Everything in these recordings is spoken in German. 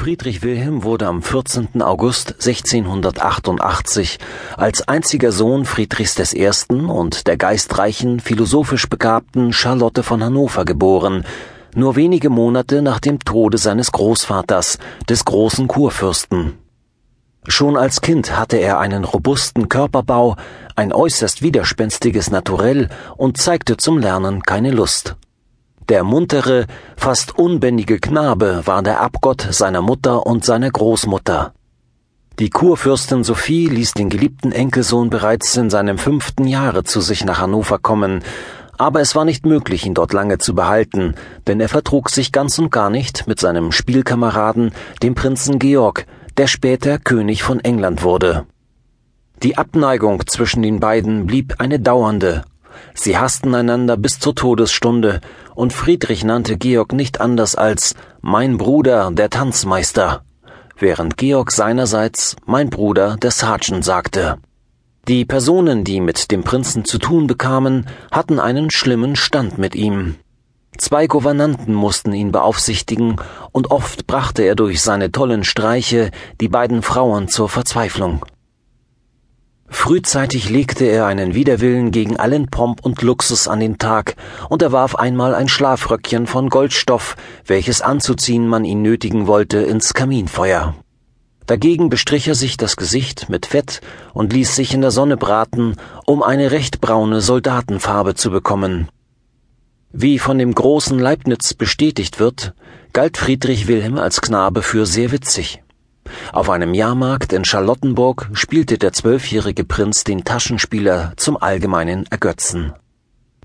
Friedrich Wilhelm wurde am 14. August 1688 als einziger Sohn Friedrichs I. und der geistreichen, philosophisch begabten Charlotte von Hannover geboren, nur wenige Monate nach dem Tode seines Großvaters, des großen Kurfürsten. Schon als Kind hatte er einen robusten Körperbau, ein äußerst widerspenstiges Naturell und zeigte zum Lernen keine Lust. Der muntere, fast unbändige Knabe war der Abgott seiner Mutter und seiner Großmutter. Die Kurfürstin Sophie ließ den geliebten Enkelsohn bereits in seinem fünften Jahre zu sich nach Hannover kommen, aber es war nicht möglich, ihn dort lange zu behalten, denn er vertrug sich ganz und gar nicht mit seinem Spielkameraden, dem Prinzen Georg, der später König von England wurde. Die Abneigung zwischen den beiden blieb eine dauernde Sie hassten einander bis zur Todesstunde, und Friedrich nannte Georg nicht anders als mein Bruder, der Tanzmeister, während Georg seinerseits mein Bruder, der Sergeant sagte. Die Personen, die mit dem Prinzen zu tun bekamen, hatten einen schlimmen Stand mit ihm. Zwei Gouvernanten mussten ihn beaufsichtigen, und oft brachte er durch seine tollen Streiche die beiden Frauen zur Verzweiflung. Frühzeitig legte er einen Widerwillen gegen allen Pomp und Luxus an den Tag, und er warf einmal ein Schlafröckchen von Goldstoff, welches anzuziehen man ihn nötigen wollte, ins Kaminfeuer. Dagegen bestrich er sich das Gesicht mit Fett und ließ sich in der Sonne braten, um eine recht braune Soldatenfarbe zu bekommen. Wie von dem großen Leibniz bestätigt wird, galt Friedrich Wilhelm als Knabe für sehr witzig. Auf einem Jahrmarkt in Charlottenburg spielte der zwölfjährige Prinz den Taschenspieler zum allgemeinen Ergötzen.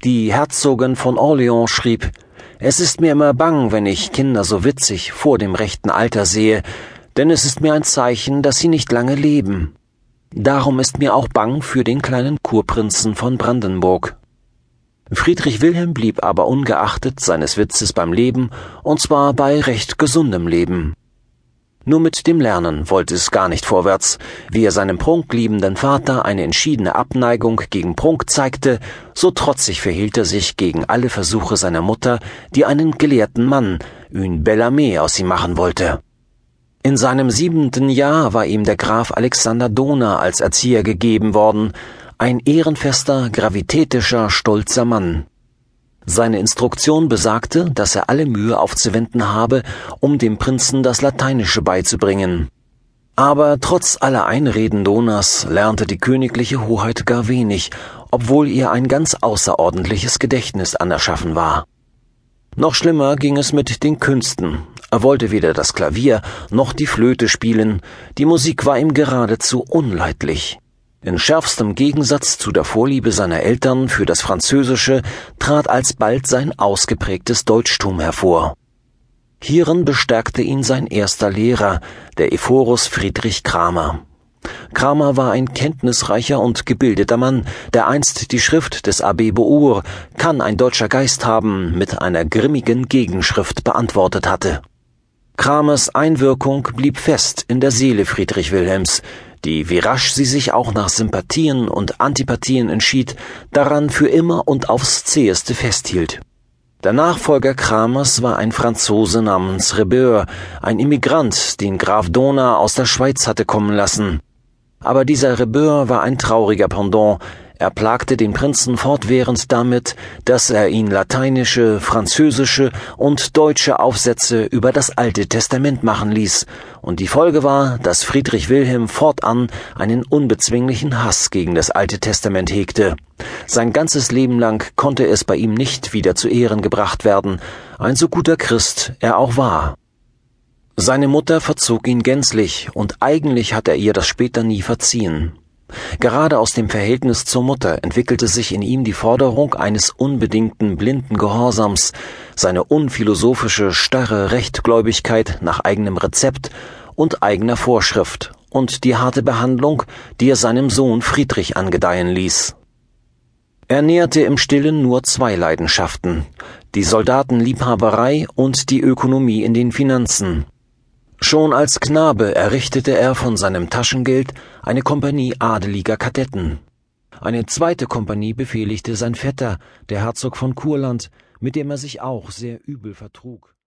Die Herzogin von Orleans schrieb, es ist mir immer bang, wenn ich Kinder so witzig vor dem rechten Alter sehe, denn es ist mir ein Zeichen, dass sie nicht lange leben. Darum ist mir auch bang für den kleinen Kurprinzen von Brandenburg. Friedrich Wilhelm blieb aber ungeachtet seines Witzes beim Leben, und zwar bei recht gesundem Leben. Nur mit dem Lernen wollte es gar nicht vorwärts. Wie er seinem prunkliebenden Vater eine entschiedene Abneigung gegen Prunk zeigte, so trotzig verhielt er sich gegen alle Versuche seiner Mutter, die einen gelehrten Mann, une Bellarmé, aus ihm machen wollte. In seinem siebenten Jahr war ihm der Graf Alexander Dohna als Erzieher gegeben worden, ein ehrenfester, gravitätischer, stolzer Mann. Seine Instruktion besagte, dass er alle Mühe aufzuwenden habe, um dem Prinzen das Lateinische beizubringen. Aber trotz aller Einreden Donas lernte die königliche Hoheit gar wenig, obwohl ihr ein ganz außerordentliches Gedächtnis anerschaffen war. Noch schlimmer ging es mit den Künsten. Er wollte weder das Klavier noch die Flöte spielen, die Musik war ihm geradezu unleidlich. In schärfstem Gegensatz zu der Vorliebe seiner Eltern für das Französische trat alsbald sein ausgeprägtes Deutschtum hervor. Hierin bestärkte ihn sein erster Lehrer, der Ephorus Friedrich Kramer. Kramer war ein kenntnisreicher und gebildeter Mann, der einst die Schrift des Abbé Beur Kann ein deutscher Geist haben mit einer grimmigen Gegenschrift beantwortet hatte. Kramers Einwirkung blieb fest in der Seele Friedrich Wilhelms, die, wie rasch sie sich auch nach Sympathien und Antipathien entschied, daran für immer und aufs zäheste festhielt. Der Nachfolger Kramers war ein Franzose namens Rebeur, ein Immigrant, den Graf Dohna aus der Schweiz hatte kommen lassen. Aber dieser Rebeur war ein trauriger Pendant, er plagte den Prinzen fortwährend damit, dass er ihn lateinische, französische und deutsche Aufsätze über das Alte Testament machen ließ, und die Folge war, dass Friedrich Wilhelm fortan einen unbezwinglichen Hass gegen das Alte Testament hegte. Sein ganzes Leben lang konnte es bei ihm nicht wieder zu Ehren gebracht werden, ein so guter Christ er auch war. Seine Mutter verzog ihn gänzlich, und eigentlich hat er ihr das später nie verziehen. Gerade aus dem Verhältnis zur Mutter entwickelte sich in ihm die Forderung eines unbedingten blinden Gehorsams, seine unphilosophische, starre Rechtgläubigkeit nach eigenem Rezept und eigener Vorschrift und die harte Behandlung, die er seinem Sohn Friedrich angedeihen ließ. Er nährte im Stillen nur zwei Leidenschaften, die Soldatenliebhaberei und die Ökonomie in den Finanzen, Schon als Knabe errichtete er von seinem Taschengeld eine Kompanie adeliger Kadetten. Eine zweite Kompanie befehligte sein Vetter, der Herzog von Kurland, mit dem er sich auch sehr übel vertrug